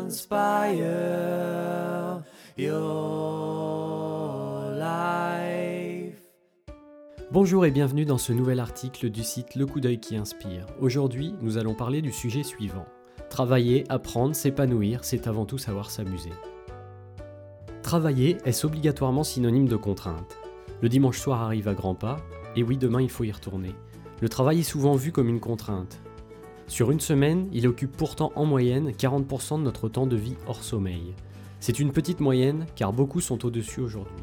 inspire your life. Bonjour et bienvenue dans ce nouvel article du site Le coup d'œil qui inspire. Aujourd'hui, nous allons parler du sujet suivant. Travailler, apprendre, s'épanouir, c'est avant tout savoir s'amuser. Travailler, est-ce obligatoirement synonyme de contrainte Le dimanche soir arrive à grands pas, et oui, demain il faut y retourner. Le travail est souvent vu comme une contrainte. Sur une semaine, il occupe pourtant en moyenne 40% de notre temps de vie hors sommeil. C'est une petite moyenne car beaucoup sont au-dessus aujourd'hui.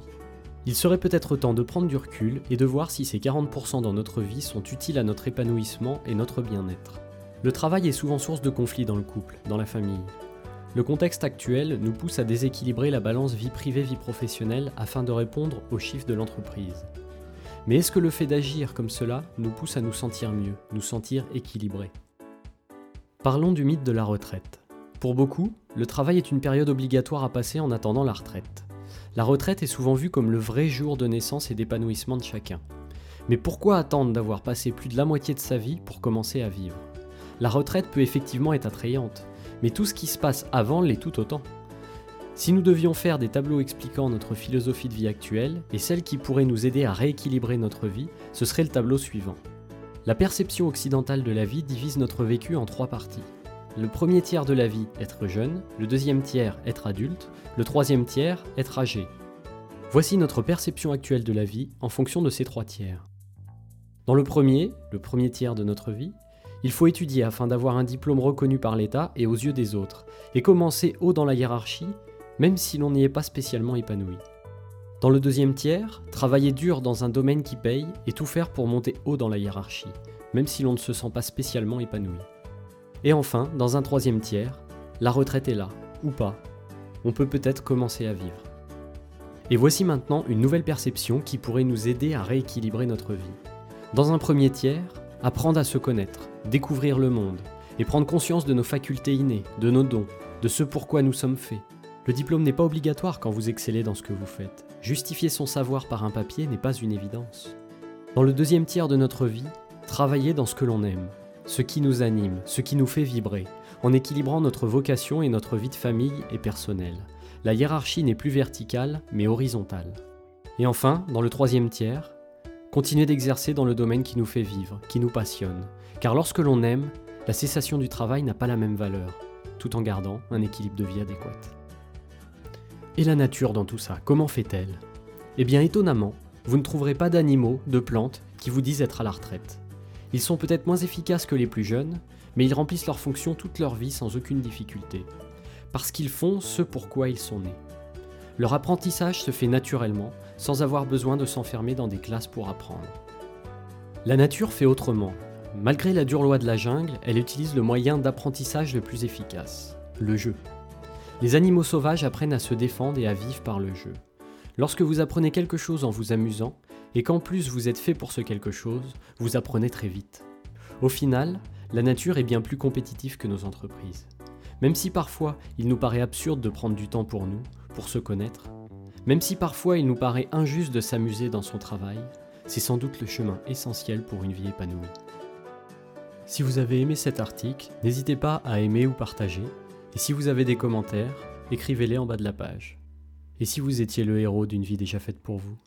Il serait peut-être temps de prendre du recul et de voir si ces 40% dans notre vie sont utiles à notre épanouissement et notre bien-être. Le travail est souvent source de conflits dans le couple, dans la famille. Le contexte actuel nous pousse à déséquilibrer la balance vie privée-vie professionnelle afin de répondre aux chiffres de l'entreprise. Mais est-ce que le fait d'agir comme cela nous pousse à nous sentir mieux, nous sentir équilibrés? Parlons du mythe de la retraite. Pour beaucoup, le travail est une période obligatoire à passer en attendant la retraite. La retraite est souvent vue comme le vrai jour de naissance et d'épanouissement de chacun. Mais pourquoi attendre d'avoir passé plus de la moitié de sa vie pour commencer à vivre? La retraite peut effectivement être attrayante, mais tout ce qui se passe avant l'est tout autant. Si nous devions faire des tableaux expliquant notre philosophie de vie actuelle et celle qui pourrait nous aider à rééquilibrer notre vie, ce serait le tableau suivant. La perception occidentale de la vie divise notre vécu en trois parties. Le premier tiers de la vie, être jeune, le deuxième tiers, être adulte, le troisième tiers, être âgé. Voici notre perception actuelle de la vie en fonction de ces trois tiers. Dans le premier, le premier tiers de notre vie, il faut étudier afin d'avoir un diplôme reconnu par l'État et aux yeux des autres, et commencer haut dans la hiérarchie, même si l'on n'y est pas spécialement épanoui. Dans le deuxième tiers, travailler dur dans un domaine qui paye et tout faire pour monter haut dans la hiérarchie, même si l'on ne se sent pas spécialement épanoui. Et enfin, dans un troisième tiers, la retraite est là, ou pas. On peut peut-être commencer à vivre. Et voici maintenant une nouvelle perception qui pourrait nous aider à rééquilibrer notre vie. Dans un premier tiers, apprendre à se connaître, découvrir le monde, et prendre conscience de nos facultés innées, de nos dons, de ce pourquoi nous sommes faits. Le diplôme n'est pas obligatoire quand vous excellez dans ce que vous faites. Justifier son savoir par un papier n'est pas une évidence. Dans le deuxième tiers de notre vie, travailler dans ce que l'on aime, ce qui nous anime, ce qui nous fait vibrer, en équilibrant notre vocation et notre vie de famille et personnelle. La hiérarchie n'est plus verticale, mais horizontale. Et enfin, dans le troisième tiers, continuer d'exercer dans le domaine qui nous fait vivre, qui nous passionne. Car lorsque l'on aime, la cessation du travail n'a pas la même valeur, tout en gardant un équilibre de vie adéquat. Et la nature dans tout ça, comment fait-elle? Eh bien étonnamment, vous ne trouverez pas d'animaux, de plantes, qui vous disent être à la retraite. Ils sont peut-être moins efficaces que les plus jeunes, mais ils remplissent leur fonction toute leur vie sans aucune difficulté, parce qu'ils font ce pourquoi ils sont nés. Leur apprentissage se fait naturellement, sans avoir besoin de s'enfermer dans des classes pour apprendre. La nature fait autrement. Malgré la dure loi de la jungle, elle utilise le moyen d'apprentissage le plus efficace, le jeu. Les animaux sauvages apprennent à se défendre et à vivre par le jeu. Lorsque vous apprenez quelque chose en vous amusant, et qu'en plus vous êtes fait pour ce quelque chose, vous apprenez très vite. Au final, la nature est bien plus compétitive que nos entreprises. Même si parfois il nous paraît absurde de prendre du temps pour nous, pour se connaître, même si parfois il nous paraît injuste de s'amuser dans son travail, c'est sans doute le chemin essentiel pour une vie épanouie. Si vous avez aimé cet article, n'hésitez pas à aimer ou partager, et si vous avez des commentaires, écrivez-les en bas de la page. Et si vous étiez le héros d'une vie déjà faite pour vous